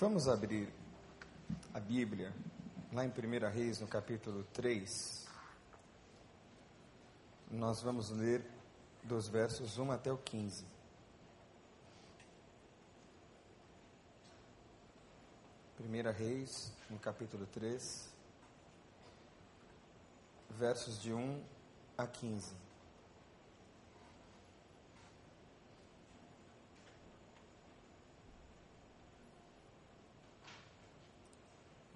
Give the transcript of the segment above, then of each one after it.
Vamos abrir a Bíblia lá em 1 Reis, no capítulo 3. Nós vamos ler dos versos 1 até o 15. Primeira Reis, no capítulo 3, versos de 1 a 15.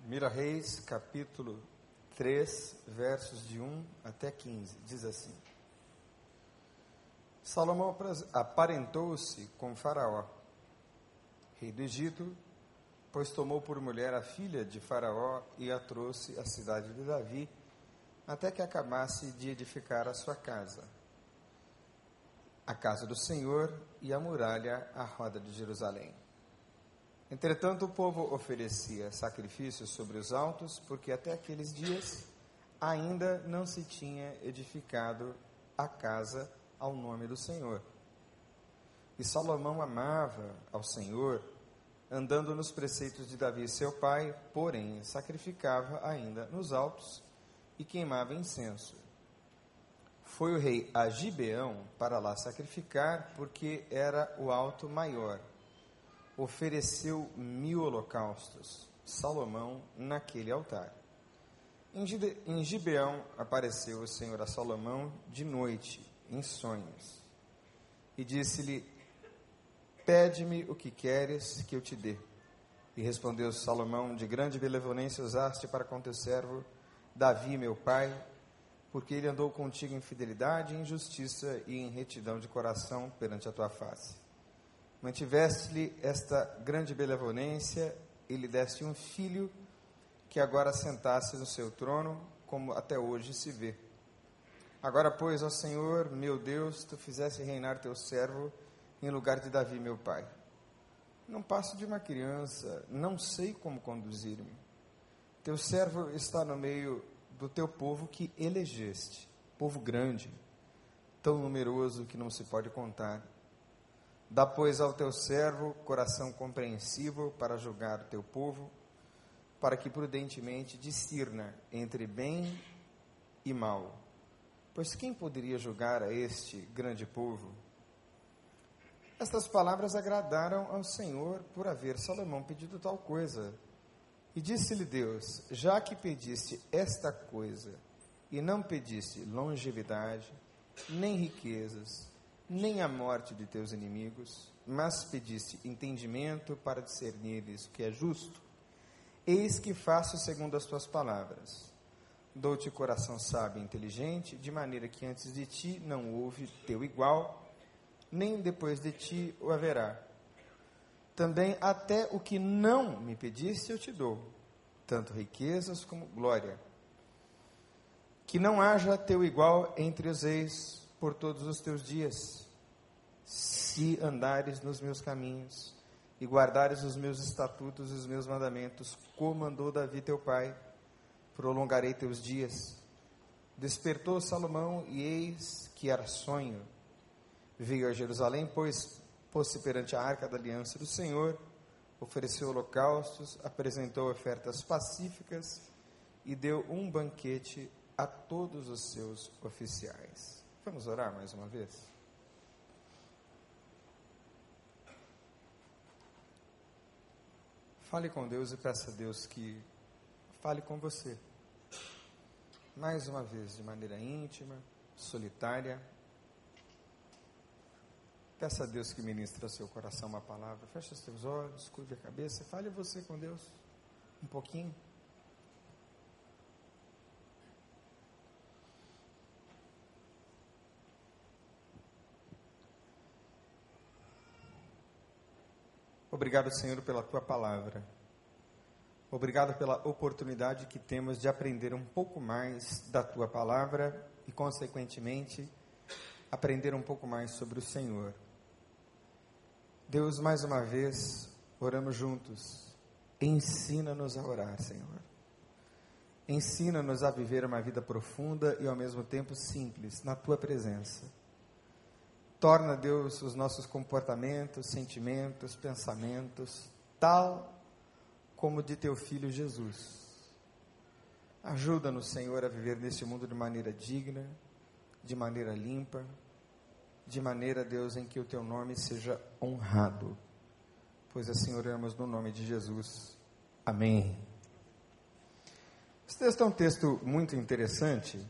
Mira Reis, capítulo 3, versos de 1 até 15, diz assim: Salomão aparentou-se com Faraó, rei do Egito, pois tomou por mulher a filha de Faraó e a trouxe à cidade de Davi, até que acabasse de edificar a sua casa, a casa do Senhor e a muralha à roda de Jerusalém. Entretanto, o povo oferecia sacrifícios sobre os altos, porque até aqueles dias ainda não se tinha edificado a casa ao nome do Senhor. E Salomão amava ao Senhor, andando nos preceitos de Davi, seu pai, porém sacrificava ainda nos altos e queimava incenso. Foi o rei a Gibeão para lá sacrificar, porque era o alto maior ofereceu mil holocaustos, Salomão, naquele altar. Em Gibeão apareceu o Senhor a Salomão de noite, em sonhos, e disse-lhe: Pede-me o que queres que eu te dê. E respondeu Salomão: De grande benevolência usaste para com teu servo Davi, meu pai, porque ele andou contigo em fidelidade, em justiça e em retidão de coração perante a tua face mantiveste-lhe esta grande benevolência e lhe deste um filho que agora sentasse no seu trono, como até hoje se vê. Agora, pois, ó Senhor, meu Deus, tu fizeste reinar teu servo em lugar de Davi, meu pai. Não passo de uma criança, não sei como conduzir-me. Teu servo está no meio do teu povo que elegeste, povo grande, tão numeroso que não se pode contar. Dá, pois, ao teu servo coração compreensivo para julgar o teu povo, para que prudentemente discirna entre bem e mal. Pois quem poderia julgar a este grande povo? Estas palavras agradaram ao Senhor por haver Salomão pedido tal coisa. E disse-lhe Deus: Já que pediste esta coisa, e não pediste longevidade, nem riquezas, nem a morte de teus inimigos, mas pediste entendimento para discernires o que é justo. Eis que faço segundo as tuas palavras. Dou-te coração sábio e inteligente, de maneira que antes de ti não houve teu igual, nem depois de ti o haverá. Também até o que não me pediste eu te dou, tanto riquezas como glória. Que não haja teu igual entre os reis, por todos os teus dias, se andares nos meus caminhos e guardares os meus estatutos e os meus mandamentos, como mandou Davi teu pai, prolongarei teus dias. Despertou Salomão e eis que era sonho. Veio a Jerusalém, pois pôs-se perante a arca da aliança do Senhor, ofereceu holocaustos, apresentou ofertas pacíficas e deu um banquete a todos os seus oficiais. Vamos orar mais uma vez? Fale com Deus e peça a Deus que fale com você. Mais uma vez, de maneira íntima, solitária. Peça a Deus que ministre ao seu coração uma palavra. Feche os seus olhos, curve a cabeça. Fale você com Deus um pouquinho. Obrigado, Senhor, pela tua palavra. Obrigado pela oportunidade que temos de aprender um pouco mais da tua palavra e, consequentemente, aprender um pouco mais sobre o Senhor. Deus, mais uma vez, oramos juntos. Ensina-nos a orar, Senhor. Ensina-nos a viver uma vida profunda e ao mesmo tempo simples na tua presença. Torna, Deus, os nossos comportamentos, sentimentos, pensamentos tal como de teu filho Jesus. Ajuda-nos, Senhor, a viver neste mundo de maneira digna, de maneira limpa, de maneira, Deus, em que o teu nome seja honrado. Pois assim oramos no nome de Jesus. Amém. Esse texto é um texto muito interessante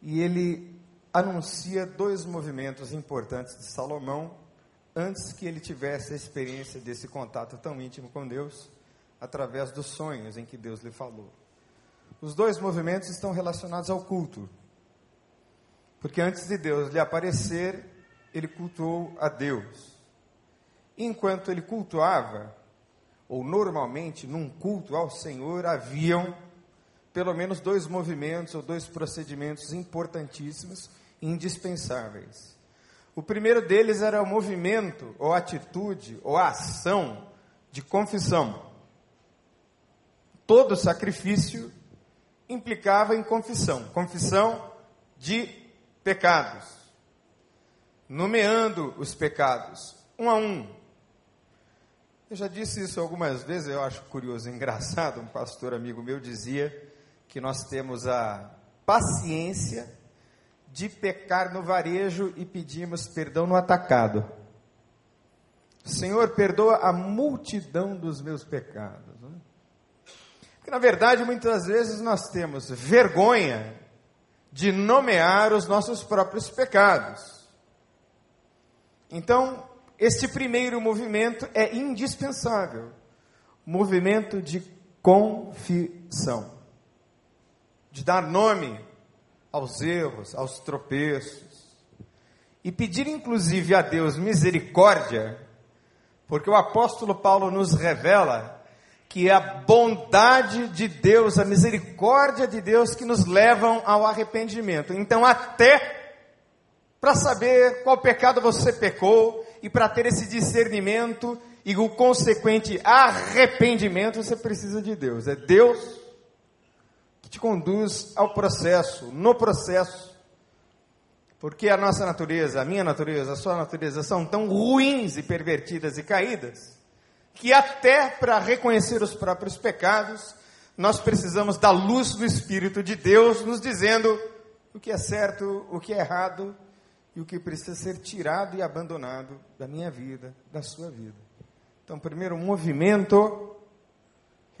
e ele anuncia dois movimentos importantes de Salomão antes que ele tivesse a experiência desse contato tão íntimo com Deus através dos sonhos em que Deus lhe falou. Os dois movimentos estão relacionados ao culto. Porque antes de Deus lhe aparecer, ele cultuou a Deus. Enquanto ele cultuava, ou normalmente num culto ao Senhor, haviam pelo menos dois movimentos ou dois procedimentos importantíssimos indispensáveis. O primeiro deles era o movimento, ou atitude, ou ação de confissão. Todo sacrifício implicava em confissão confissão de pecados, nomeando os pecados, um a um. Eu já disse isso algumas vezes, eu acho curioso, engraçado. Um pastor amigo meu dizia que nós temos a paciência de pecar no varejo e pedimos perdão no atacado. Senhor, perdoa a multidão dos meus pecados. Né? Porque, na verdade, muitas vezes nós temos vergonha de nomear os nossos próprios pecados. Então, este primeiro movimento é indispensável movimento de confissão de dar nome aos erros, aos tropeços, e pedir inclusive a Deus misericórdia, porque o apóstolo Paulo nos revela que é a bondade de Deus, a misericórdia de Deus que nos levam ao arrependimento. Então, até para saber qual pecado você pecou e para ter esse discernimento e o consequente arrependimento, você precisa de Deus. É Deus que te conduz ao processo, no processo. Porque a nossa natureza, a minha natureza, a sua natureza são tão ruins e pervertidas e caídas, que até para reconhecer os próprios pecados, nós precisamos da luz do Espírito de Deus nos dizendo o que é certo, o que é errado e o que precisa ser tirado e abandonado da minha vida, da sua vida. Então, primeiro, movimento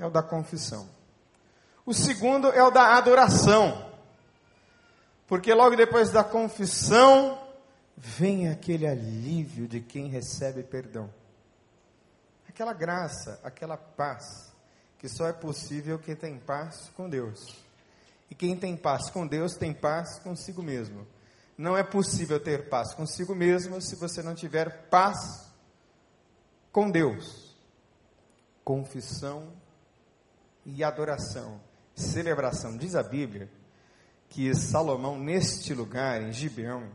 é o da confissão. O segundo é o da adoração. Porque logo depois da confissão, vem aquele alívio de quem recebe perdão. Aquela graça, aquela paz, que só é possível quem tem paz com Deus. E quem tem paz com Deus tem paz consigo mesmo. Não é possível ter paz consigo mesmo se você não tiver paz com Deus. Confissão e adoração celebração. Diz a Bíblia que Salomão, neste lugar, em Gibeão,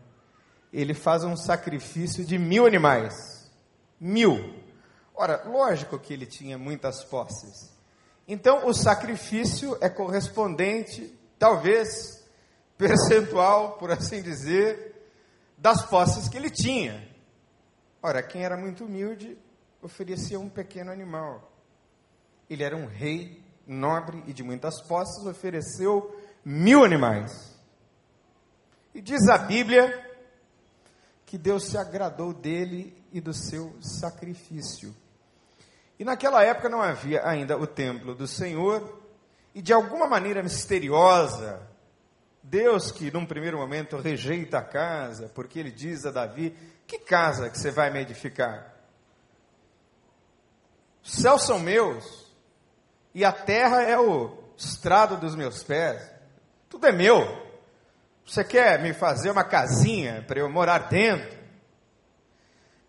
ele faz um sacrifício de mil animais. Mil. Ora, lógico que ele tinha muitas posses. Então, o sacrifício é correspondente, talvez, percentual, por assim dizer, das posses que ele tinha. Ora, quem era muito humilde oferecia um pequeno animal. Ele era um rei nobre e de muitas posses, ofereceu mil animais. E diz a Bíblia que Deus se agradou dele e do seu sacrifício. E naquela época não havia ainda o templo do Senhor, e de alguma maneira misteriosa, Deus que num primeiro momento rejeita a casa, porque ele diz a Davi: Que casa que você vai me edificar? Os céus são meus, e a terra é o estrado dos meus pés. Tudo é meu. Você quer me fazer uma casinha para eu morar dentro?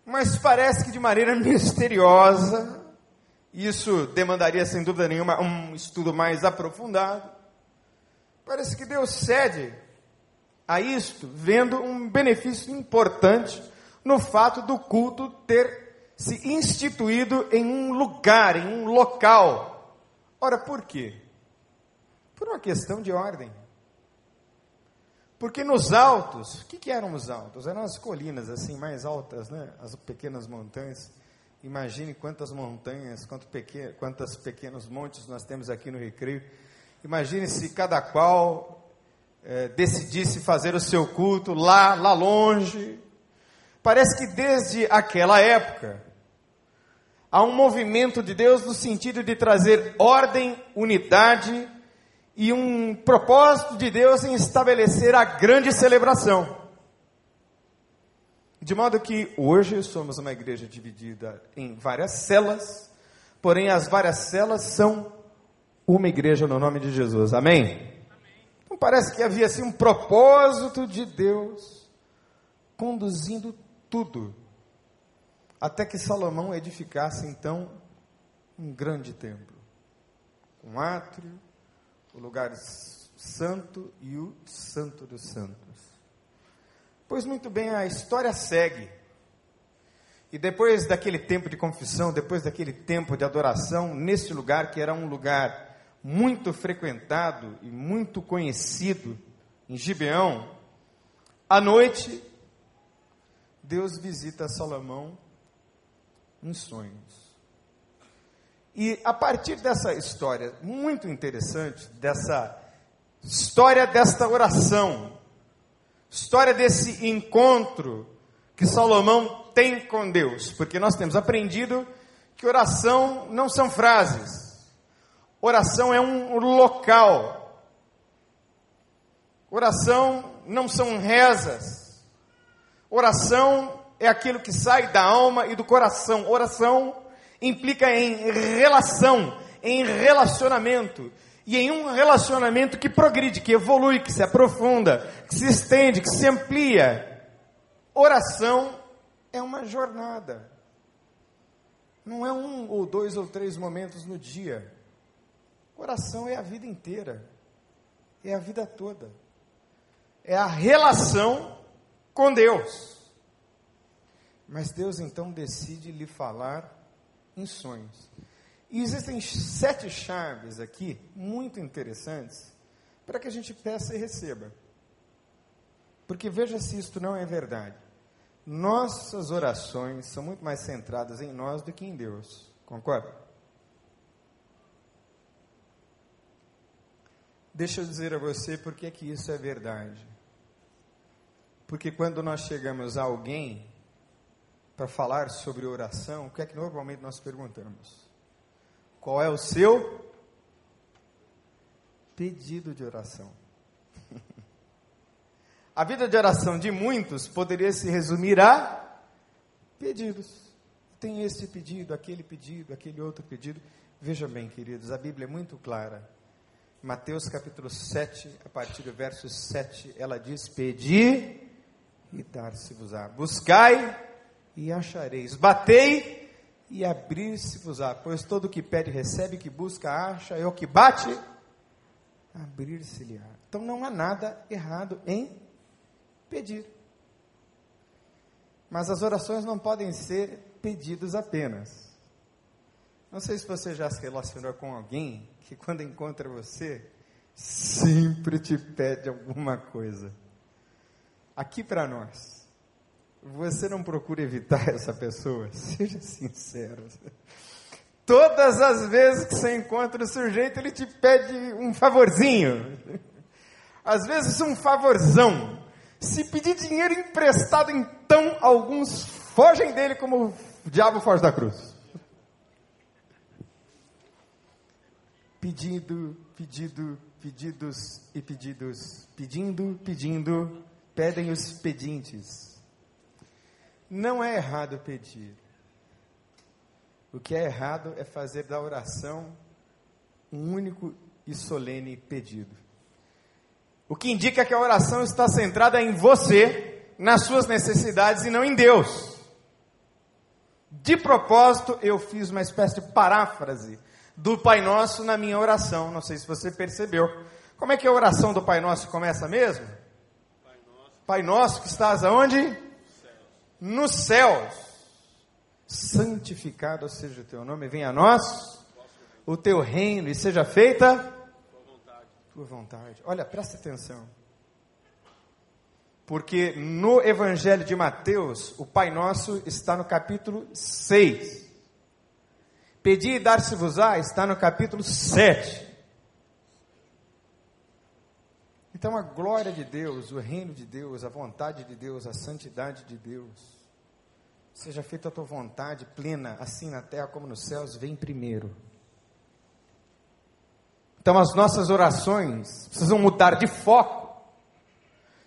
Mas parece que de maneira misteriosa, isso demandaria sem dúvida nenhuma um estudo mais aprofundado. Parece que Deus cede a isto, vendo um benefício importante no fato do culto ter se instituído em um lugar, em um local Ora, por quê? Por uma questão de ordem. Porque nos altos, o que, que eram os altos? Eram as colinas assim mais altas, né? as pequenas montanhas. Imagine quantas montanhas, quanto quantos pequenos montes nós temos aqui no Recreio. Imagine se cada qual é, decidisse fazer o seu culto lá, lá longe. Parece que desde aquela época há um movimento de Deus no sentido de trazer ordem, unidade e um propósito de Deus em estabelecer a grande celebração. De modo que hoje somos uma igreja dividida em várias celas, porém as várias celas são uma igreja no nome de Jesus. Amém? Amém. Então parece que havia assim um propósito de Deus conduzindo tudo, até que Salomão edificasse então um grande templo, um átrio, o lugar santo e o santo dos santos. Pois muito bem, a história segue. E depois daquele tempo de confissão, depois daquele tempo de adoração, nesse lugar que era um lugar muito frequentado e muito conhecido, em Gibeão, à noite, Deus visita Salomão em sonhos. E a partir dessa história muito interessante, dessa história desta oração, história desse encontro que Salomão tem com Deus, porque nós temos aprendido que oração não são frases, oração é um local, oração não são rezas, oração é aquilo que sai da alma e do coração, oração implica em relação, em relacionamento. E em um relacionamento que progride, que evolui, que se aprofunda, que se estende, que se amplia. Oração é uma jornada. Não é um ou dois ou três momentos no dia. Oração é a vida inteira. É a vida toda. É a relação com Deus. Mas Deus então decide lhe falar em sonhos. E existem sete chaves aqui, muito interessantes, para que a gente peça e receba. Porque veja se isto não é verdade. Nossas orações são muito mais centradas em nós do que em Deus. Concorda? Deixa eu dizer a você por que, isso é verdade. Porque quando nós chegamos a alguém para falar sobre oração, o que é que normalmente nós perguntamos? Qual é o seu pedido de oração? a vida de oração de muitos poderia se resumir a pedidos. Tem esse pedido, aquele pedido, aquele outro pedido. Veja bem, queridos, a Bíblia é muito clara. Mateus capítulo 7, a partir do verso 7, ela diz: Pedi e dar-se-vos-á. Buscai e achareis. Batei e abrir-se-vos-á. Pois todo que pede recebe, que busca acha, e o que bate, abrir-se-lhe-á. Então não há nada errado em pedir. Mas as orações não podem ser pedidos apenas. Não sei se você já se relacionou com alguém que quando encontra você, sempre te pede alguma coisa. Aqui para nós, você não procura evitar essa pessoa? Seja sincero. Todas as vezes que você encontra o sujeito, ele te pede um favorzinho. Às vezes um favorzão. Se pedir dinheiro emprestado, então alguns fogem dele como o diabo foge da cruz. Pedido, pedido, pedidos e pedidos. Pedindo, pedindo, pedem os pedintes. Não é errado pedir. O que é errado é fazer da oração um único e solene pedido. O que indica que a oração está centrada em você, nas suas necessidades e não em Deus. De propósito, eu fiz uma espécie de paráfrase do Pai Nosso na minha oração. Não sei se você percebeu. Como é que a oração do Pai Nosso começa mesmo? Pai Nosso, Pai Nosso que estás aonde? Nos céus. Santificado seja o teu nome, venha a nós o teu reino e seja feita tua vontade. tua vontade. Olha, presta atenção. Porque no Evangelho de Mateus, o Pai Nosso está no capítulo 6. Pedi e dar-se-vos-á está no capítulo 7. Então a glória de Deus, o reino de Deus, a vontade de Deus, a santidade de Deus, seja feita a tua vontade plena, assim na terra como nos céus, vem primeiro. Então as nossas orações precisam mudar de foco.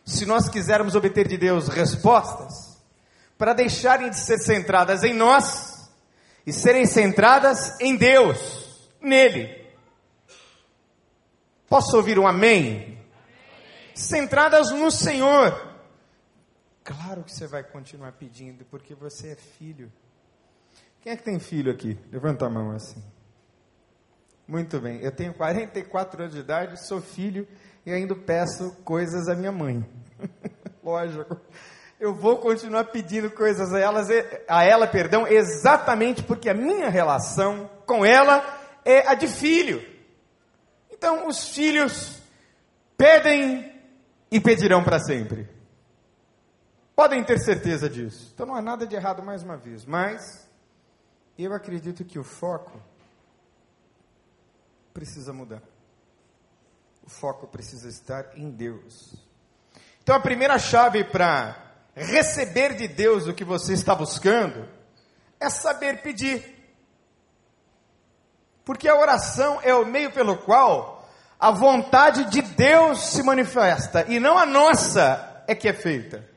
Se nós quisermos obter de Deus respostas, para deixarem de ser centradas em nós e serem centradas em Deus, nele. Posso ouvir um amém? Centradas no Senhor. Claro que você vai continuar pedindo, porque você é filho. Quem é que tem filho aqui? Levanta a mão assim. Muito bem, eu tenho 44 anos de idade, sou filho e ainda peço coisas à minha mãe. Lógico. Eu vou continuar pedindo coisas a, elas, a ela, perdão, exatamente porque a minha relação com ela é a de filho. Então, os filhos pedem e pedirão para sempre. Podem ter certeza disso. Então não há nada de errado mais uma vez, mas eu acredito que o foco precisa mudar. O foco precisa estar em Deus. Então a primeira chave para receber de Deus o que você está buscando é saber pedir. Porque a oração é o meio pelo qual a vontade de Deus se manifesta e não a nossa é que é feita.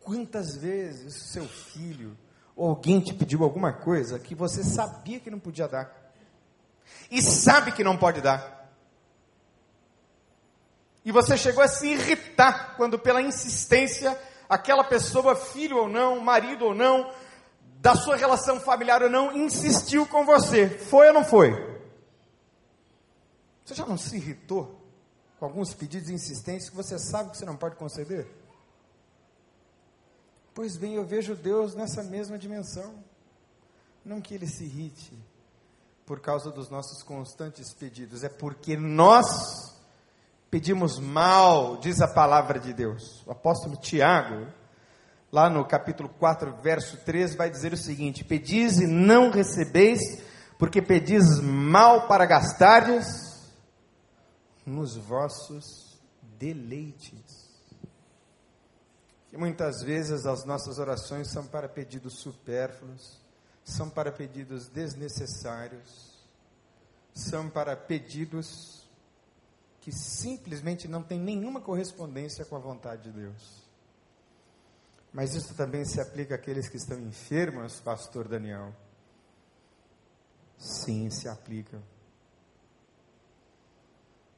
Quantas vezes seu filho ou alguém te pediu alguma coisa que você sabia que não podia dar? e sabe que não pode dar. E você chegou a se irritar quando, pela insistência, aquela pessoa, filho ou não, marido ou não, da sua relação familiar ou não, insistiu com você. Foi ou não foi? Você já não se irritou com alguns pedidos insistentes que você sabe que você não pode conceder? Pois bem, eu vejo Deus nessa mesma dimensão. Não que ele se irrite, por causa dos nossos constantes pedidos, é porque nós pedimos mal, diz a palavra de Deus. O apóstolo Tiago, lá no capítulo 4, verso 3, vai dizer o seguinte: Pedis e não recebeis, porque pedis mal para gastardes nos vossos deleites. E muitas vezes as nossas orações são para pedidos supérfluos são para pedidos desnecessários, são para pedidos que simplesmente não têm nenhuma correspondência com a vontade de Deus. Mas isso também se aplica àqueles que estão enfermos, pastor Daniel. Sim, se aplica.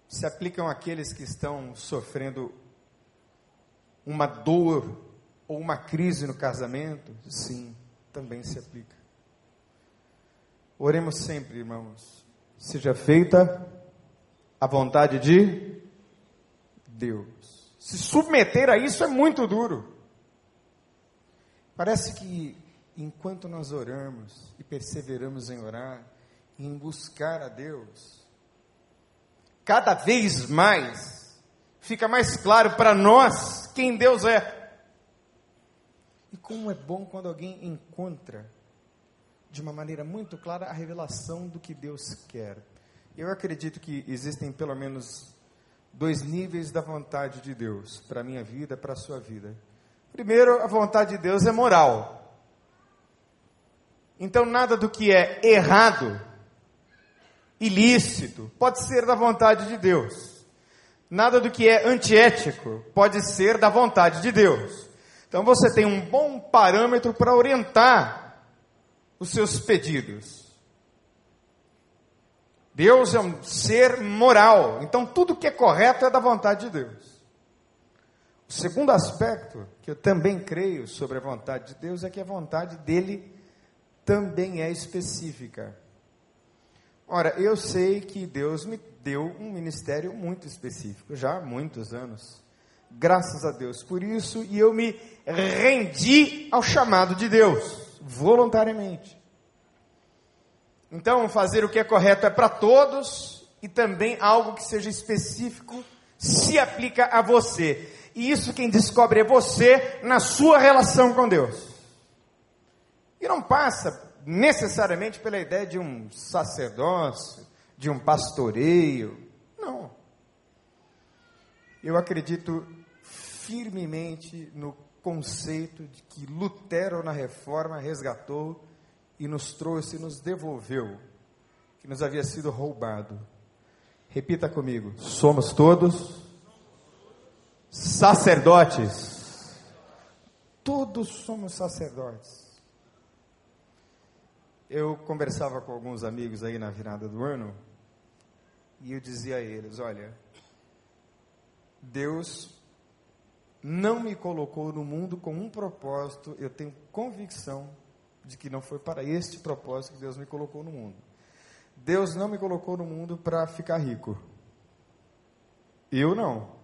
Se aplicam àqueles que estão sofrendo uma dor ou uma crise no casamento? Sim, também se aplica. Oremos sempre, irmãos. Seja feita a vontade de Deus. Se submeter a isso é muito duro. Parece que enquanto nós oramos e perseveramos em orar, em buscar a Deus, cada vez mais fica mais claro para nós quem Deus é. E como é bom quando alguém encontra de uma maneira muito clara a revelação do que Deus quer. Eu acredito que existem pelo menos dois níveis da vontade de Deus para a minha vida, para a sua vida. Primeiro, a vontade de Deus é moral. Então, nada do que é errado, ilícito, pode ser da vontade de Deus. Nada do que é antiético pode ser da vontade de Deus. Então, você tem um bom parâmetro para orientar os seus pedidos. Deus é um ser moral, então tudo que é correto é da vontade de Deus. O segundo aspecto que eu também creio sobre a vontade de Deus é que a vontade dele também é específica. Ora, eu sei que Deus me deu um ministério muito específico, já há muitos anos. Graças a Deus por isso, e eu me rendi ao chamado de Deus voluntariamente. Então, fazer o que é correto é para todos e também algo que seja específico se aplica a você. E isso quem descobre é você na sua relação com Deus. E não passa necessariamente pela ideia de um sacerdócio, de um pastoreio. Não. Eu acredito firmemente no conceito de que Lutero na reforma resgatou e nos trouxe, nos devolveu, que nos havia sido roubado. Repita comigo: somos todos sacerdotes. Todos somos sacerdotes. Eu conversava com alguns amigos aí na virada do ano e eu dizia a eles: olha, Deus não me colocou no mundo com um propósito, eu tenho convicção de que não foi para este propósito que Deus me colocou no mundo. Deus não me colocou no mundo para ficar rico. Eu não.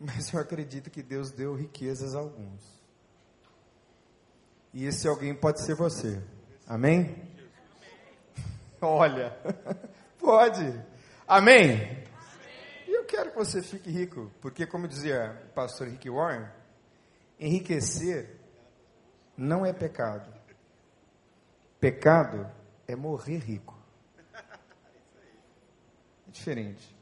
Mas eu acredito que Deus deu riquezas a alguns. E esse alguém pode ser você. Amém? Olha, pode. Amém? E eu quero que você fique rico, porque, como dizia o pastor Rick Warren, enriquecer não é pecado. Pecado é morrer rico. É diferente.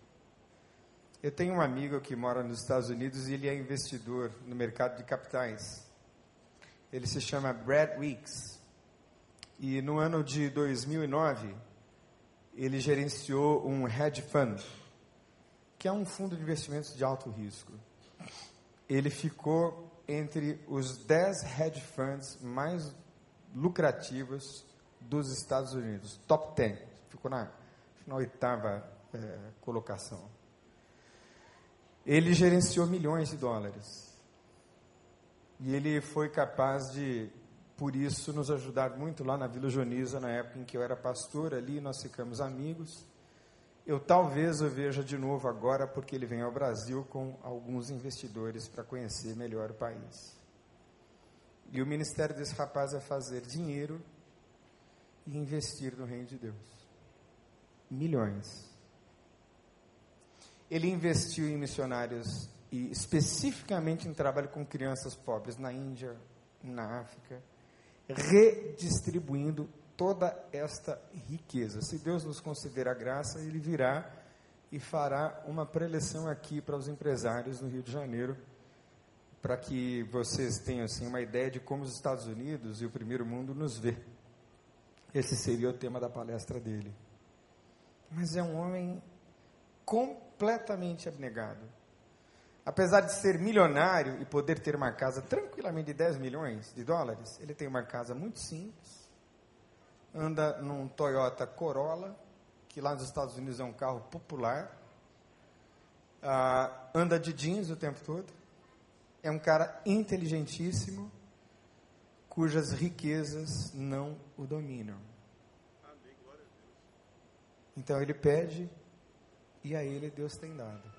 Eu tenho um amigo que mora nos Estados Unidos e ele é investidor no mercado de capitais. Ele se chama Brad Weeks. E no ano de 2009, ele gerenciou um hedge fund, que é um fundo de investimentos de alto risco. Ele ficou entre os 10 hedge funds mais lucrativos dos Estados Unidos, top 10. Ficou na, na oitava é, colocação. Ele gerenciou milhões de dólares. E ele foi capaz de por isso nos ajudar muito lá na Vila Joniza, na época em que eu era pastor ali, nós ficamos amigos. Eu talvez o veja de novo agora, porque ele vem ao Brasil com alguns investidores para conhecer melhor o país. E o ministério desse rapaz é fazer dinheiro e investir no reino de Deus. Milhões. Ele investiu em missionários e especificamente em trabalho com crianças pobres na Índia, na África redistribuindo toda esta riqueza. Se Deus nos conceder a graça, Ele virá e fará uma preleção aqui para os empresários no Rio de Janeiro, para que vocês tenham assim, uma ideia de como os Estados Unidos e o primeiro mundo nos vê. Esse seria o tema da palestra dele. Mas é um homem completamente abnegado. Apesar de ser milionário e poder ter uma casa tranquilamente de 10 milhões de dólares, ele tem uma casa muito simples, anda num Toyota Corolla, que lá nos Estados Unidos é um carro popular, uh, anda de jeans o tempo todo, é um cara inteligentíssimo, cujas riquezas não o dominam. Então ele pede e a ele Deus tem dado.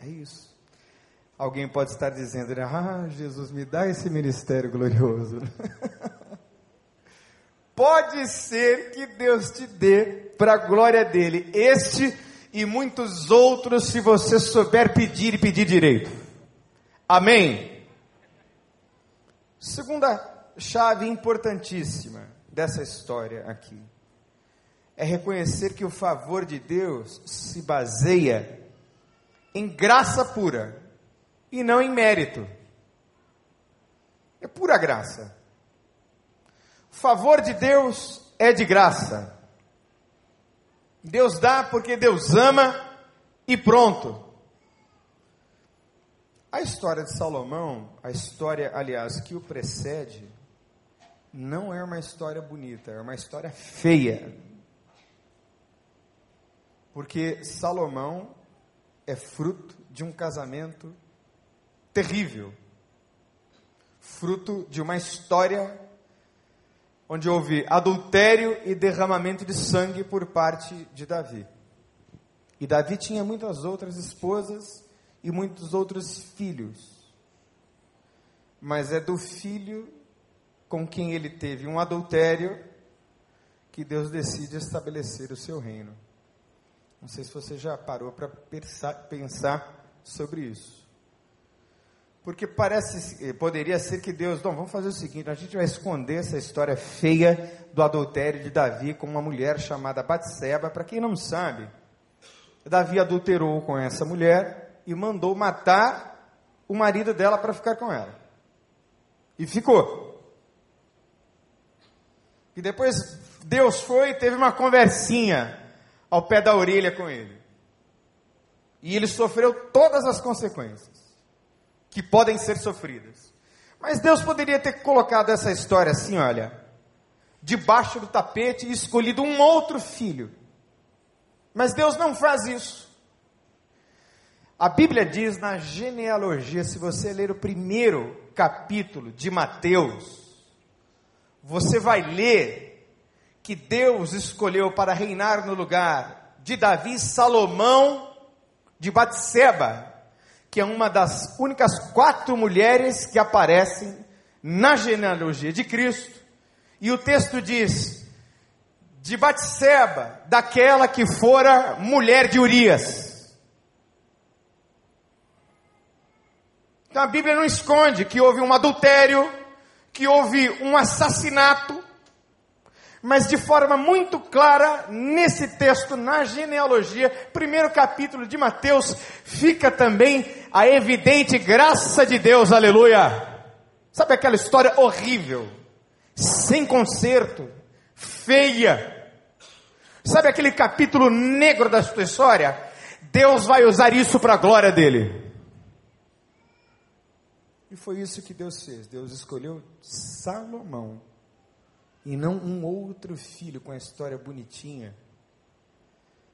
É isso. Alguém pode estar dizendo, ah, Jesus, me dá esse ministério glorioso. pode ser que Deus te dê para a glória dele este e muitos outros, se você souber pedir e pedir direito. Amém? Segunda chave importantíssima dessa história aqui é reconhecer que o favor de Deus se baseia em graça pura e não em mérito. É pura graça. O favor de Deus é de graça. Deus dá porque Deus ama e pronto. A história de Salomão, a história, aliás, que o precede, não é uma história bonita, é uma história feia. Porque Salomão é fruto de um casamento terrível, fruto de uma história onde houve adultério e derramamento de sangue por parte de Davi. E Davi tinha muitas outras esposas e muitos outros filhos. Mas é do filho com quem ele teve um adultério que Deus decide estabelecer o seu reino. Não sei se você já parou para pensar, sobre isso. Porque parece, poderia ser que Deus, não, vamos fazer o seguinte, a gente vai esconder essa história feia do adultério de Davi com uma mulher chamada Batseba. Para quem não sabe, Davi adulterou com essa mulher e mandou matar o marido dela para ficar com ela. E ficou. E depois Deus foi e teve uma conversinha ao pé da orelha com ele. E ele sofreu todas as consequências que podem ser sofridas. Mas Deus poderia ter colocado essa história assim, olha, debaixo do tapete e escolhido um outro filho. Mas Deus não faz isso. A Bíblia diz na genealogia, se você ler o primeiro capítulo de Mateus, você vai ler que Deus escolheu para reinar no lugar de Davi Salomão de Batseba, que é uma das únicas quatro mulheres que aparecem na genealogia de Cristo. E o texto diz: de Batseba, daquela que fora mulher de Urias. Então a Bíblia não esconde que houve um adultério, que houve um assassinato, mas de forma muito clara, nesse texto, na genealogia, primeiro capítulo de Mateus, fica também a evidente graça de Deus, aleluia. Sabe aquela história horrível, sem conserto, feia? Sabe aquele capítulo negro da sua história? Deus vai usar isso para a glória dele. E foi isso que Deus fez. Deus escolheu Salomão e não um outro filho com a história bonitinha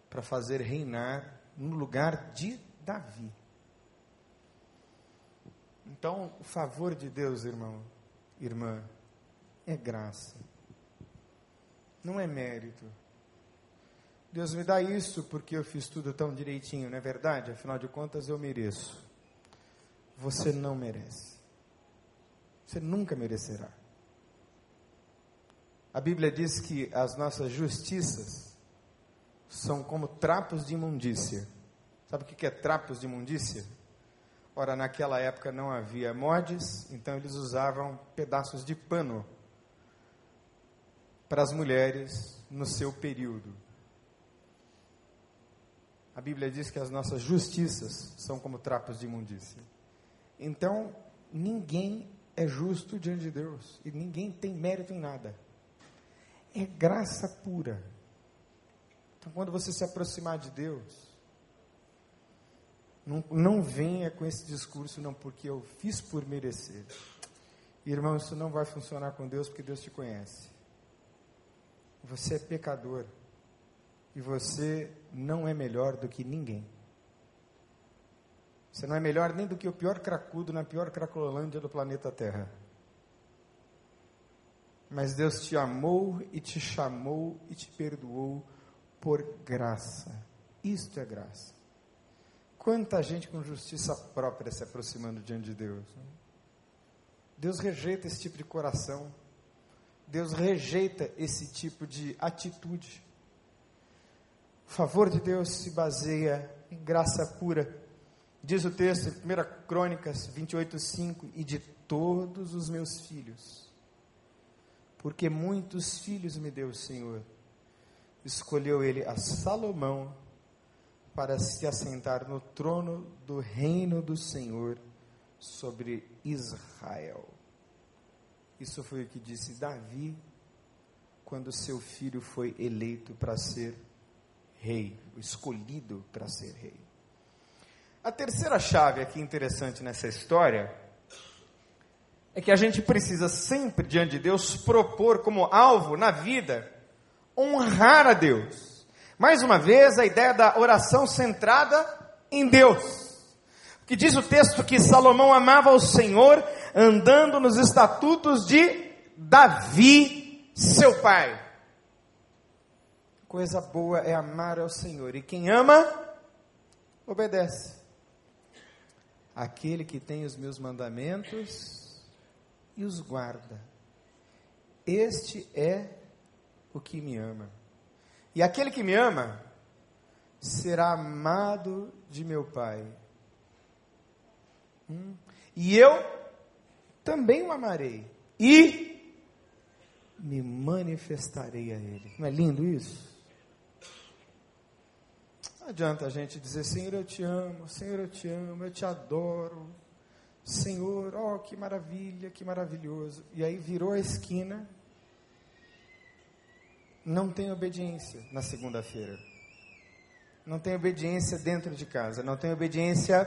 para fazer reinar no lugar de Davi. Então, o favor de Deus, irmão, irmã, é graça. Não é mérito. Deus me dá isso porque eu fiz tudo tão direitinho, não é verdade? Afinal de contas, eu mereço. Você não merece. Você nunca merecerá. A Bíblia diz que as nossas justiças são como trapos de imundícia. Sabe o que é trapos de imundícia? Ora, naquela época não havia mods, então eles usavam pedaços de pano para as mulheres no seu período. A Bíblia diz que as nossas justiças são como trapos de imundícia. Então, ninguém é justo diante de Deus e ninguém tem mérito em nada é graça pura. Então, quando você se aproximar de Deus, não, não venha com esse discurso, não, porque eu fiz por merecer. Irmão, isso não vai funcionar com Deus, porque Deus te conhece. Você é pecador. E você não é melhor do que ninguém. Você não é melhor nem do que o pior cracudo na pior cracolândia do planeta Terra. Mas Deus te amou e te chamou e te perdoou por graça. Isto é graça. Quanta gente com justiça própria se aproximando diante de Deus. Né? Deus rejeita esse tipo de coração. Deus rejeita esse tipo de atitude. O favor de Deus se baseia em graça pura. Diz o texto em 1 Crônicas 28, 5: E de todos os meus filhos porque muitos filhos me deu o Senhor. Escolheu ele a Salomão para se assentar no trono do reino do Senhor sobre Israel. Isso foi o que disse Davi quando seu filho foi eleito para ser rei, escolhido para ser rei. A terceira chave aqui interessante nessa história é que a gente precisa sempre, diante de Deus, propor como alvo na vida honrar a Deus. Mais uma vez, a ideia da oração centrada em Deus. Que diz o texto que Salomão amava o Senhor andando nos estatutos de Davi, seu pai. Coisa boa é amar ao Senhor, e quem ama, obedece. Aquele que tem os meus mandamentos e os guarda. Este é o que me ama. E aquele que me ama será amado de meu Pai. Hum? e eu também o amarei e me manifestarei a ele. Não é lindo isso? Não adianta a gente dizer, Senhor, eu te amo, Senhor, eu te amo, eu te adoro. Senhor, oh, que maravilha, que maravilhoso. E aí virou a esquina, não tem obediência na segunda-feira. Não tem obediência dentro de casa, não tem obediência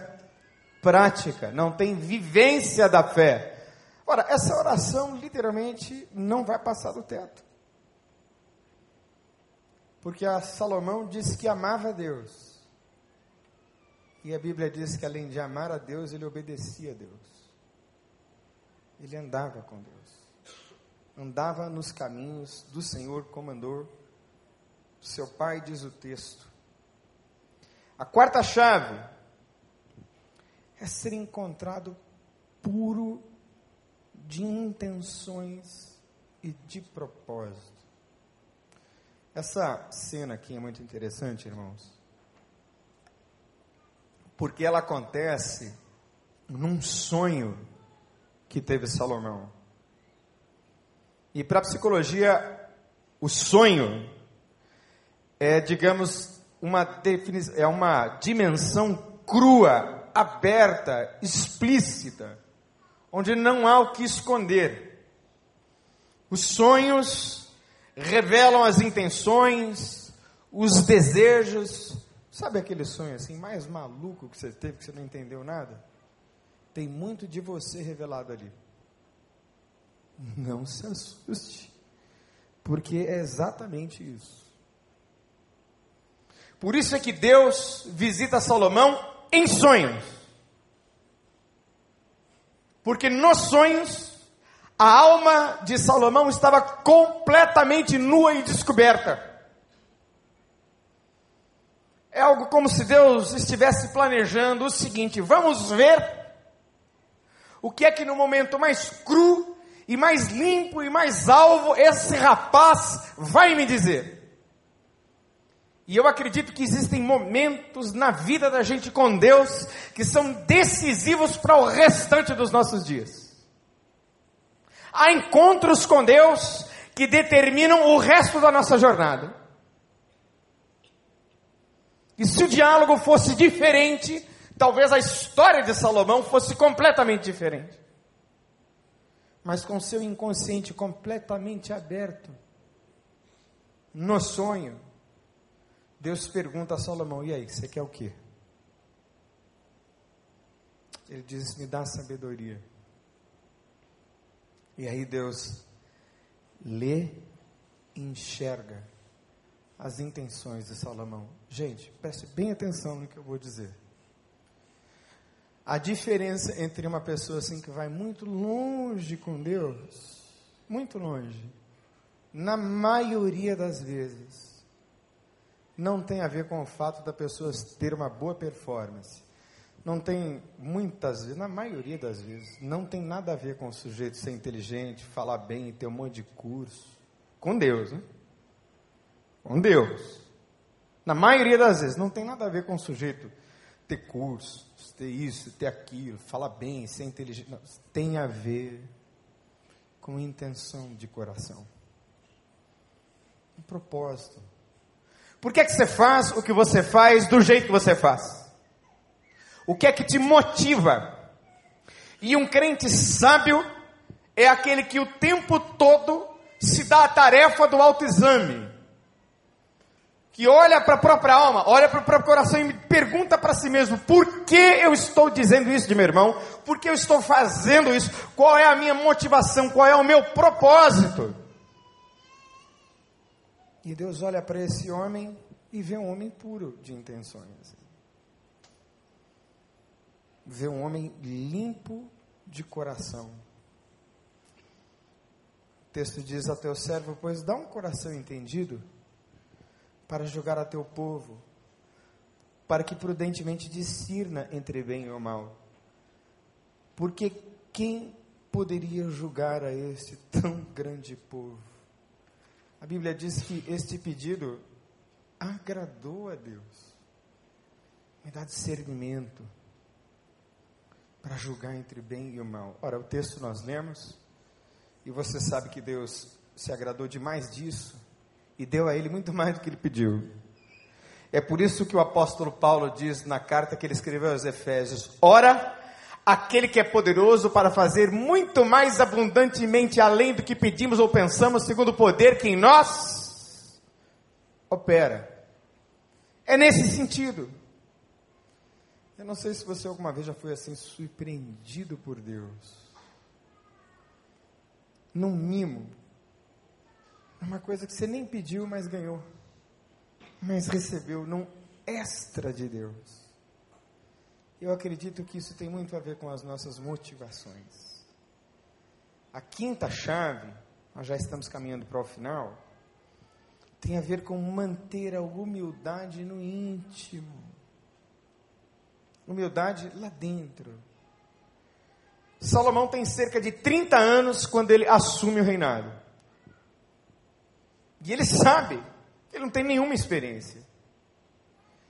prática, não tem vivência da fé. Ora, essa oração literalmente não vai passar do teto. Porque a Salomão disse que amava Deus. E a Bíblia diz que além de amar a Deus, ele obedecia a Deus. Ele andava com Deus. Andava nos caminhos do Senhor, comandor. Seu pai diz o texto. A quarta chave é ser encontrado puro de intenções e de propósito. Essa cena aqui é muito interessante, irmãos, porque ela acontece num sonho que teve Salomão. E para a psicologia, o sonho é, digamos, uma definição, é uma dimensão crua, aberta, explícita, onde não há o que esconder. Os sonhos revelam as intenções, os desejos. Sabe aquele sonho assim mais maluco que você teve que você não entendeu nada? Tem muito de você revelado ali. Não se assuste, porque é exatamente isso. Por isso é que Deus visita Salomão em sonhos. Porque nos sonhos a alma de Salomão estava completamente nua e descoberta. É algo como se Deus estivesse planejando o seguinte: vamos ver o que é que no momento mais cru e mais limpo e mais alvo esse rapaz vai me dizer. E eu acredito que existem momentos na vida da gente com Deus que são decisivos para o restante dos nossos dias. Há encontros com Deus que determinam o resto da nossa jornada. E se o diálogo fosse diferente, talvez a história de Salomão fosse completamente diferente. Mas com seu inconsciente completamente aberto, no sonho, Deus pergunta a Salomão: e aí, você quer o quê? Ele diz: me dá sabedoria. E aí Deus lê e enxerga as intenções de Salomão. Gente, preste bem atenção no que eu vou dizer. A diferença entre uma pessoa assim que vai muito longe com Deus, muito longe, na maioria das vezes, não tem a ver com o fato da pessoa ter uma boa performance não tem, muitas vezes, na maioria das vezes, não tem nada a ver com o sujeito ser inteligente, falar bem, ter um monte de curso. Com Deus, né? Com Deus. Na maioria das vezes, não tem nada a ver com o sujeito ter curso, ter isso, ter aquilo, falar bem, ser inteligente. Não, tem a ver com intenção de coração. Um propósito. Por que, é que você faz o que você faz do jeito que você faz? O que é que te motiva? E um crente sábio é aquele que o tempo todo se dá a tarefa do autoexame. Que olha para a própria alma, olha para o próprio coração e me pergunta para si mesmo: por que eu estou dizendo isso de meu irmão? Por que eu estou fazendo isso? Qual é a minha motivação? Qual é o meu propósito? E Deus olha para esse homem e vê um homem puro de intenções ver um homem limpo de coração. O texto diz a teu servo, pois dá um coração entendido para julgar a teu povo, para que prudentemente discirna entre bem e mal. Porque quem poderia julgar a este tão grande povo? A Bíblia diz que este pedido agradou a Deus. Me dá discernimento para julgar entre bem e o mal. Ora, o texto nós lemos, e você sabe que Deus se agradou demais disso e deu a ele muito mais do que ele pediu. É por isso que o apóstolo Paulo diz na carta que ele escreveu aos Efésios: Ora, aquele que é poderoso para fazer muito mais abundantemente além do que pedimos ou pensamos, segundo o poder que em nós opera. É nesse sentido. Eu não sei se você alguma vez já foi assim surpreendido por Deus. Num mimo. Uma coisa que você nem pediu, mas ganhou. Mas recebeu num extra de Deus. Eu acredito que isso tem muito a ver com as nossas motivações. A quinta chave, nós já estamos caminhando para o final, tem a ver com manter a humildade no íntimo. Humildade lá dentro. Salomão tem cerca de 30 anos quando ele assume o reinado. E ele sabe que ele não tem nenhuma experiência.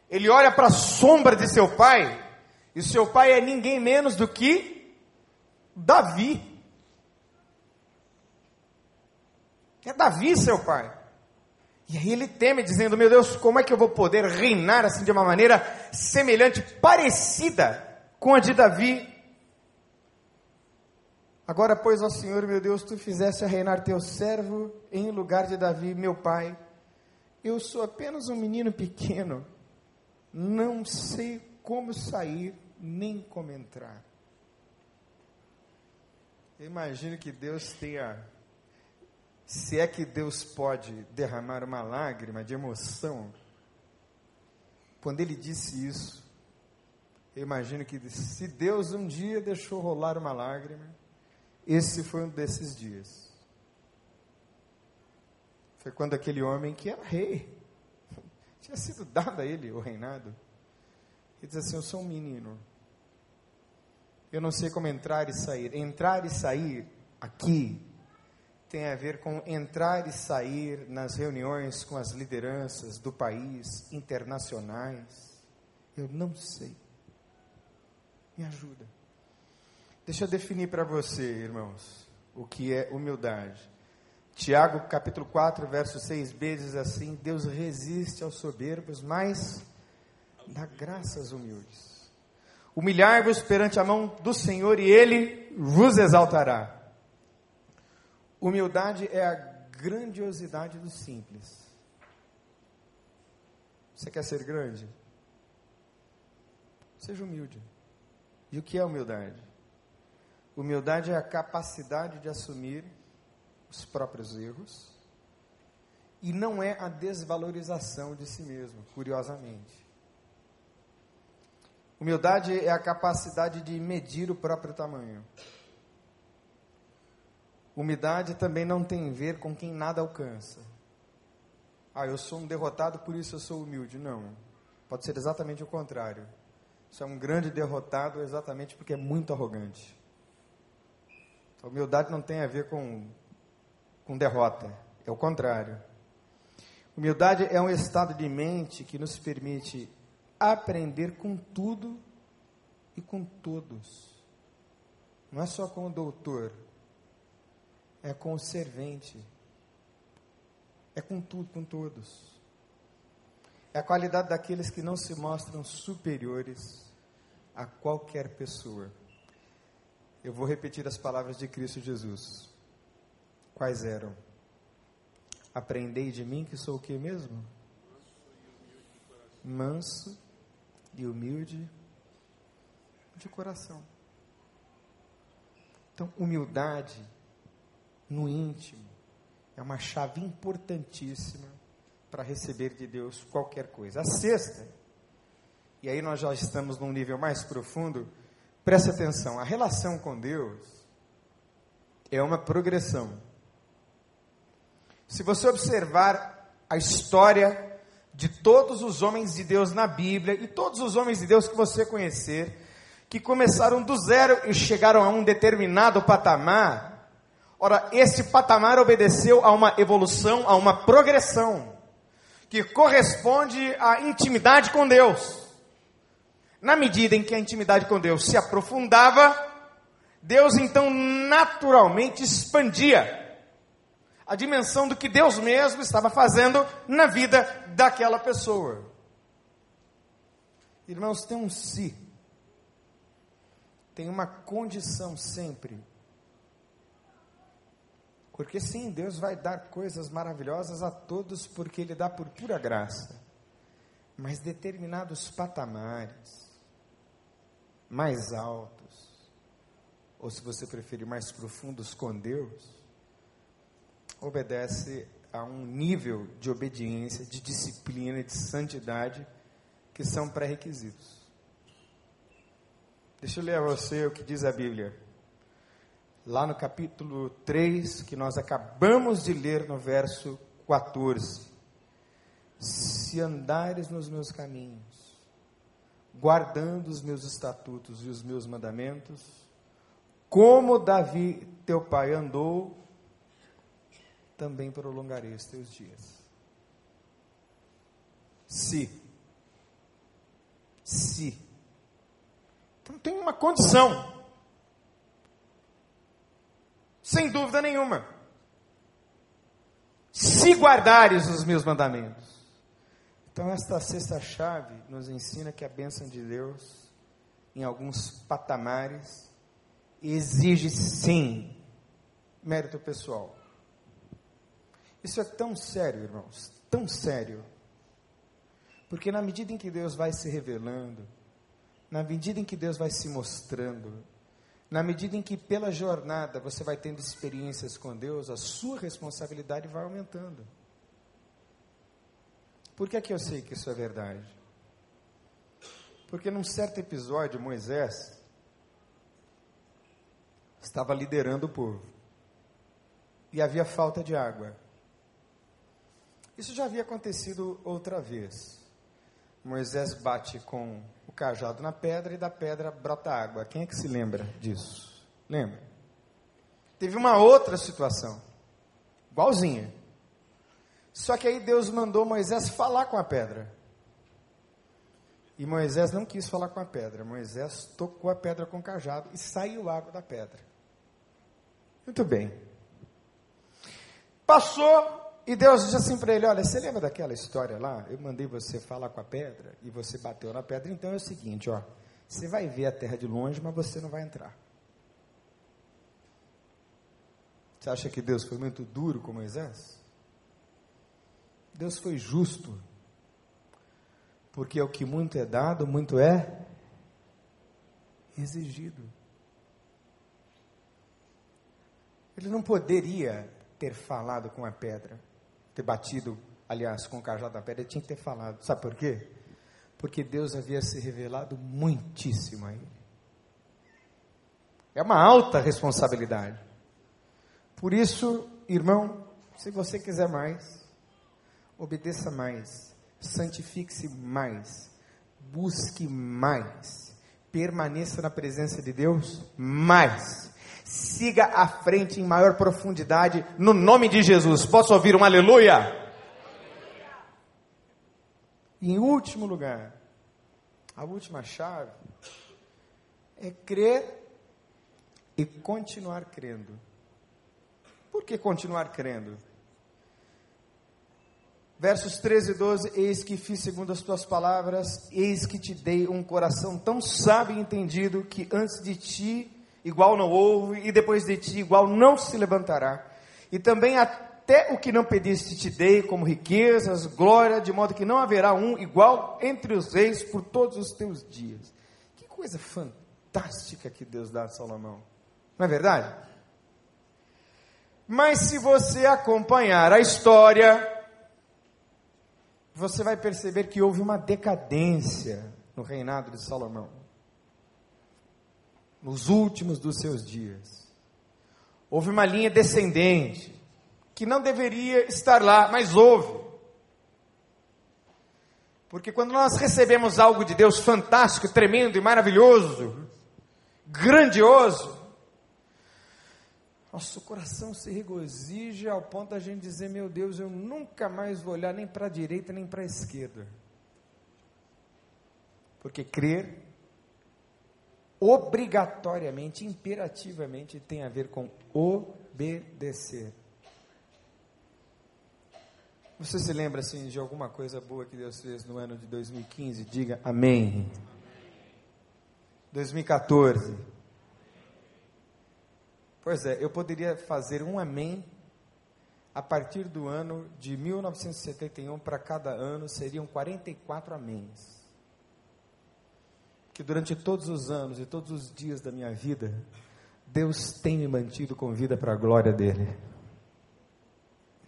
Ele olha para a sombra de seu pai, e seu pai é ninguém menos do que Davi. É Davi seu pai. E aí ele teme, dizendo: Meu Deus, como é que eu vou poder reinar assim de uma maneira semelhante, parecida com a de Davi? Agora, pois, ó Senhor, meu Deus, tu fizeste a reinar teu servo em lugar de Davi, meu pai. Eu sou apenas um menino pequeno, não sei como sair nem como entrar. Eu imagino que Deus tenha se é que Deus pode derramar uma lágrima de emoção, quando ele disse isso, eu imagino que se Deus um dia deixou rolar uma lágrima, esse foi um desses dias. Foi quando aquele homem que era rei, tinha sido dado a ele o reinado, ele diz assim: Eu sou um menino, eu não sei como entrar e sair. Entrar e sair aqui tem a ver com entrar e sair nas reuniões com as lideranças do país, internacionais. Eu não sei. Me ajuda. Deixa eu definir para você, irmãos, o que é humildade. Tiago capítulo 4, verso 6b diz assim: Deus resiste aos soberbos, mas dá graças humildes. Humilhar-vos perante a mão do Senhor e ele vos exaltará. Humildade é a grandiosidade do simples. Você quer ser grande? Seja humilde. E o que é humildade? Humildade é a capacidade de assumir os próprios erros e não é a desvalorização de si mesmo, curiosamente. Humildade é a capacidade de medir o próprio tamanho. Humildade também não tem a ver com quem nada alcança. Ah, eu sou um derrotado, por isso eu sou humilde. Não. Pode ser exatamente o contrário. Você é um grande derrotado exatamente porque é muito arrogante. Humildade não tem a ver com, com derrota. É o contrário. Humildade é um estado de mente que nos permite aprender com tudo e com todos. Não é só com o doutor, é com o servente, é com tudo, com todos. É a qualidade daqueles que não se mostram superiores a qualquer pessoa. Eu vou repetir as palavras de Cristo Jesus. Quais eram? Aprendei de mim que sou o que mesmo? Manso e humilde de coração. Então, humildade no íntimo, é uma chave importantíssima para receber de Deus qualquer coisa. A sexta, e aí nós já estamos num nível mais profundo, preste atenção: a relação com Deus é uma progressão. Se você observar a história de todos os homens de Deus na Bíblia e todos os homens de Deus que você conhecer, que começaram do zero e chegaram a um determinado patamar, Ora, esse patamar obedeceu a uma evolução, a uma progressão, que corresponde à intimidade com Deus. Na medida em que a intimidade com Deus se aprofundava, Deus então naturalmente expandia a dimensão do que Deus mesmo estava fazendo na vida daquela pessoa. Irmãos, tem um si, tem uma condição sempre. Porque sim, Deus vai dar coisas maravilhosas a todos, porque Ele dá por pura graça. Mas determinados patamares, mais altos, ou se você preferir, mais profundos com Deus, obedece a um nível de obediência, de disciplina, de santidade que são pré-requisitos. Deixa eu ler a você o que diz a Bíblia. Lá no capítulo 3, que nós acabamos de ler no verso 14. Se andares nos meus caminhos, guardando os meus estatutos e os meus mandamentos, como Davi, teu pai, andou, também prolongarei os teus dias. Se. Se. Então tem uma condição. Sem dúvida nenhuma. Se guardares os meus mandamentos. Então, esta sexta chave nos ensina que a bênção de Deus, em alguns patamares, exige sim mérito pessoal. Isso é tão sério, irmãos, tão sério. Porque na medida em que Deus vai se revelando, na medida em que Deus vai se mostrando, na medida em que pela jornada você vai tendo experiências com Deus, a sua responsabilidade vai aumentando. Por que é que eu sei que isso é verdade? Porque num certo episódio, Moisés estava liderando o povo. E havia falta de água. Isso já havia acontecido outra vez. Moisés bate com o cajado na pedra e da pedra brota água. Quem é que se lembra disso? Lembra? Teve uma outra situação, igualzinha. Só que aí Deus mandou Moisés falar com a pedra. E Moisés não quis falar com a pedra. Moisés tocou a pedra com o cajado e saiu água da pedra. Muito bem. Passou e Deus diz assim para ele: Olha, você lembra daquela história lá? Eu mandei você falar com a pedra e você bateu na pedra. Então é o seguinte: ó, você vai ver a terra de longe, mas você não vai entrar. Você acha que Deus foi muito duro com Moisés? Deus foi justo. Porque o que muito é dado, muito é exigido. Ele não poderia ter falado com a pedra ter batido, aliás, com o cajado da pedra, ele tinha que ter falado. Sabe por quê? Porque Deus havia se revelado muitíssimo a ele. É uma alta responsabilidade. Por isso, irmão, se você quiser mais, obedeça mais, santifique-se mais, busque mais, permaneça na presença de Deus mais siga à frente em maior profundidade, no nome de Jesus. Posso ouvir um aleluia? Em último lugar, a última chave é crer e continuar crendo. Por que continuar crendo? Versos 13 e 12: Eis que fiz segundo as tuas palavras, eis que te dei um coração tão sábio e entendido que antes de ti igual não houve, e depois de ti igual não se levantará. E também até o que não pediste te dei, como riquezas, glória, de modo que não haverá um igual entre os reis por todos os teus dias. Que coisa fantástica que Deus dá a Salomão. Não é verdade? Mas se você acompanhar a história, você vai perceber que houve uma decadência no reinado de Salomão nos últimos dos seus dias. Houve uma linha descendente, que não deveria estar lá, mas houve. Porque quando nós recebemos algo de Deus fantástico, tremendo e maravilhoso, grandioso, nosso coração se regozija ao ponto da gente dizer: Meu Deus, eu nunca mais vou olhar nem para a direita nem para a esquerda. Porque crer obrigatoriamente, imperativamente tem a ver com obedecer. Você se lembra assim de alguma coisa boa que Deus fez no ano de 2015? Diga amém. 2014. Pois é, eu poderia fazer um amém a partir do ano de 1971 para cada ano seriam 44 améns. Que durante todos os anos e todos os dias da minha vida, Deus tem me mantido com vida para a glória dele.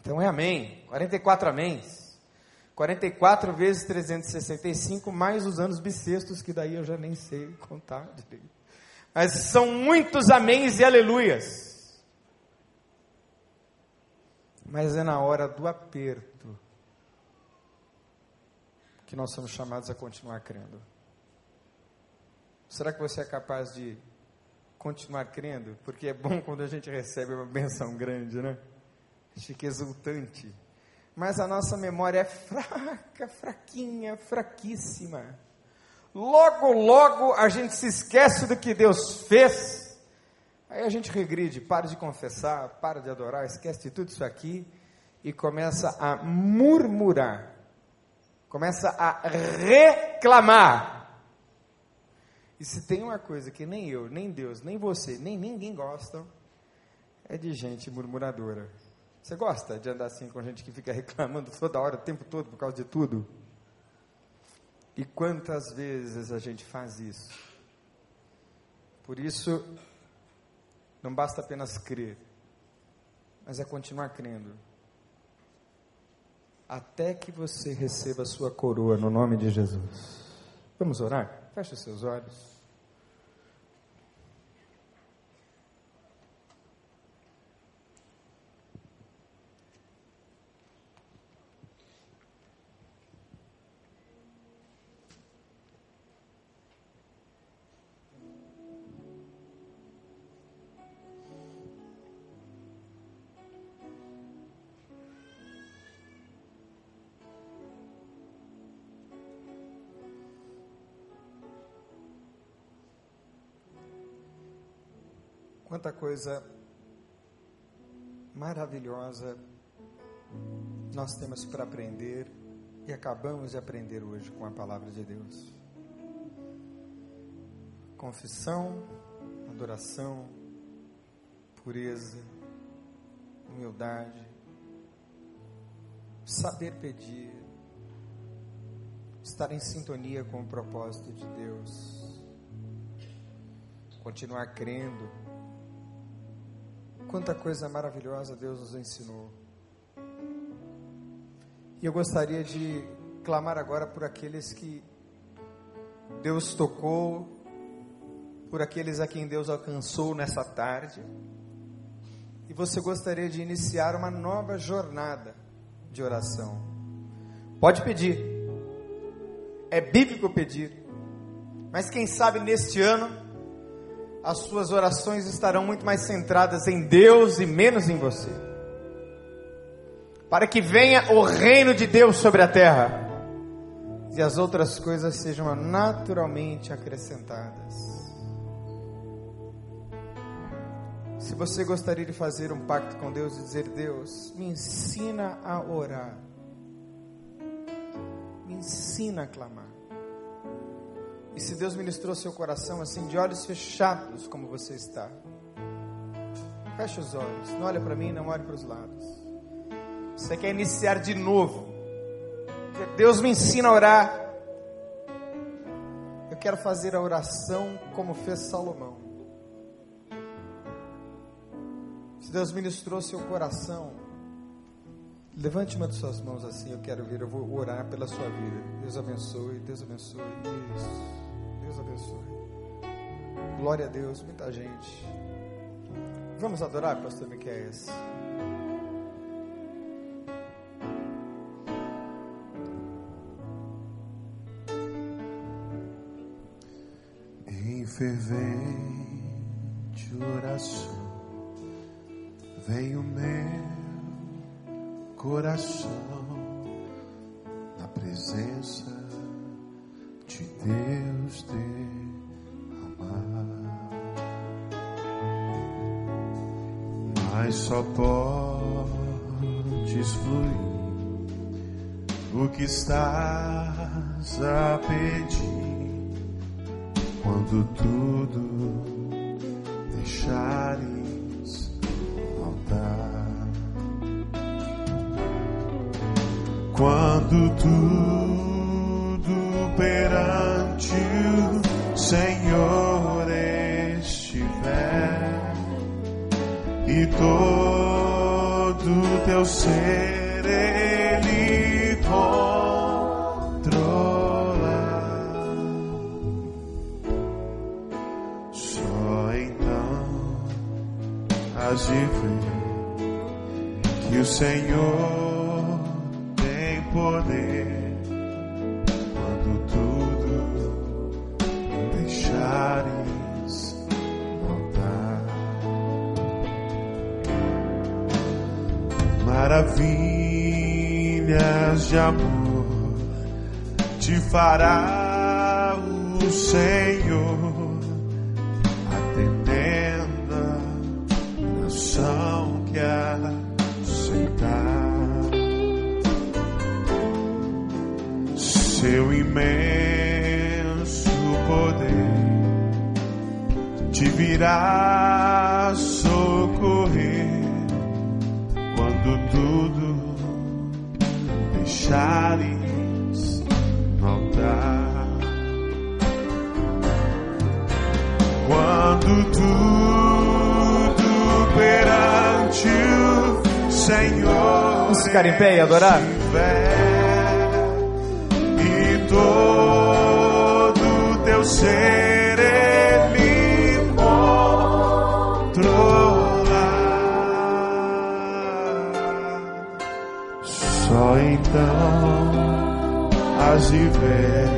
Então é amém. 44 améns. 44 vezes 365, mais os anos bissextos, que daí eu já nem sei contar direito. Mas são muitos améns e aleluias. Mas é na hora do aperto que nós somos chamados a continuar crendo. Será que você é capaz de continuar crendo? Porque é bom quando a gente recebe uma benção grande, né? Fica exultante. Mas a nossa memória é fraca, fraquinha, fraquíssima. Logo, logo a gente se esquece do que Deus fez. Aí a gente regride, para de confessar, para de adorar, esquece de tudo isso aqui e começa a murmurar. Começa a reclamar. E se tem uma coisa que nem eu, nem Deus, nem você, nem ninguém gostam, é de gente murmuradora. Você gosta de andar assim com gente que fica reclamando toda hora, o tempo todo, por causa de tudo? E quantas vezes a gente faz isso? Por isso, não basta apenas crer, mas é continuar crendo. Até que você receba a sua coroa no nome de Jesus. Vamos orar? Feche os seus olhos. Quanta coisa maravilhosa nós temos para aprender e acabamos de aprender hoje com a palavra de Deus. Confissão, adoração, pureza, humildade, saber pedir, estar em sintonia com o propósito de Deus, continuar crendo Quanta coisa maravilhosa Deus nos ensinou. E eu gostaria de clamar agora por aqueles que Deus tocou, por aqueles a quem Deus alcançou nessa tarde. E você gostaria de iniciar uma nova jornada de oração. Pode pedir. É bíblico pedir. Mas quem sabe neste ano as suas orações estarão muito mais centradas em Deus e menos em você. Para que venha o reino de Deus sobre a terra e as outras coisas sejam naturalmente acrescentadas. Se você gostaria de fazer um pacto com Deus e dizer: Deus, me ensina a orar, me ensina a clamar. E se Deus ministrou seu coração assim, de olhos fechados, como você está, feche os olhos, não olhe para mim, não olhe para os lados. Você quer iniciar de novo? Deus me ensina a orar. Eu quero fazer a oração como fez Salomão. Se Deus ministrou seu coração, levante uma de suas mãos assim, eu quero ver, eu vou orar pela sua vida. Deus abençoe, Deus abençoe. Isso. Deus abençoe. Glória a Deus, muita gente. Vamos adorar, pastor Miqueias. Em fervente oração vem o meu coração na presença te Deus mas só podes fluir o que estás a pedir quando tudo deixares faltar. Quando tudo todo teu ser Ele controla. Só então has de ver que o Senhor tem poder De amor te fará o Senhor, Quando tudo perante o Senhor Vamos ficar em pé e adorar? e todo teu ser Ele controlar. Só então has de ver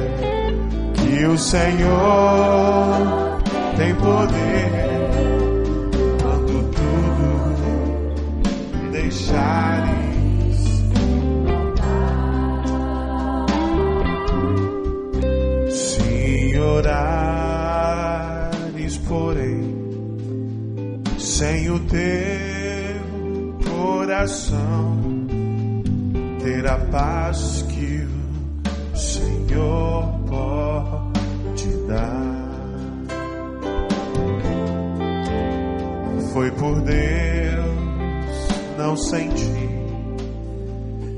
que o Senhor tem poder quando tudo deixares. Se orares, porém, sem o teu coração, ter a paz por Deus, não senti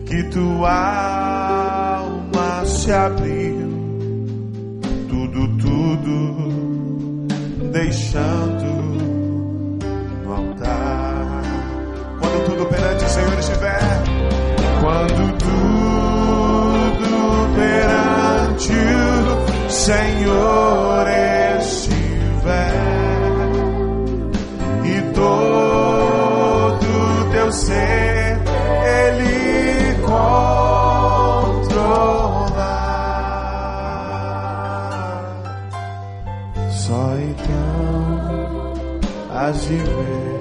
que tua alma se abriu tudo, tudo, deixando no altar. Quando tudo perante o Senhor estiver, quando tudo perante o Senhor estiver, de ver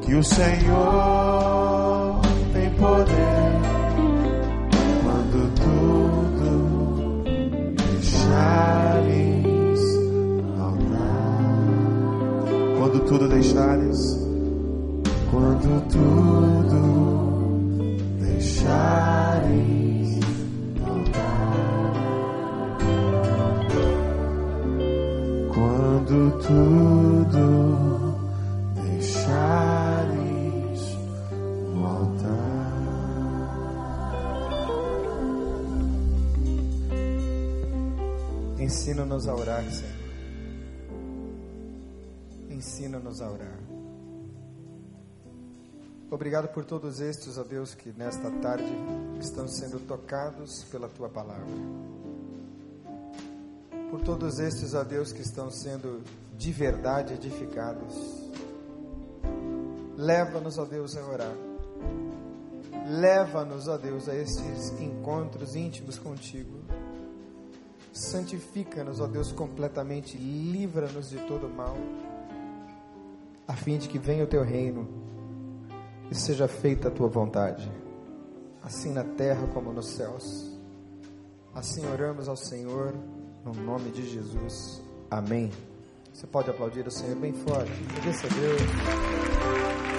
que o Senhor tem poder quando tudo deixares rolar. Quando tudo deixares, quando tudo deixares rolar. A orar, Senhor. Ensina-nos a orar. Obrigado por todos estes, ó Deus, que nesta tarde estão sendo tocados pela tua palavra. Por todos estes, ó Deus, que estão sendo de verdade edificados. Leva-nos, ó Deus, a orar. Leva-nos, ó Deus, a estes encontros íntimos contigo. Santifica-nos, ó Deus, completamente. Livra-nos de todo mal. A fim de que venha o teu reino e seja feita a tua vontade, assim na terra como nos céus. Assim oramos ao Senhor, no nome de Jesus. Amém. Você pode aplaudir o Senhor bem forte. Agradeça a Deus.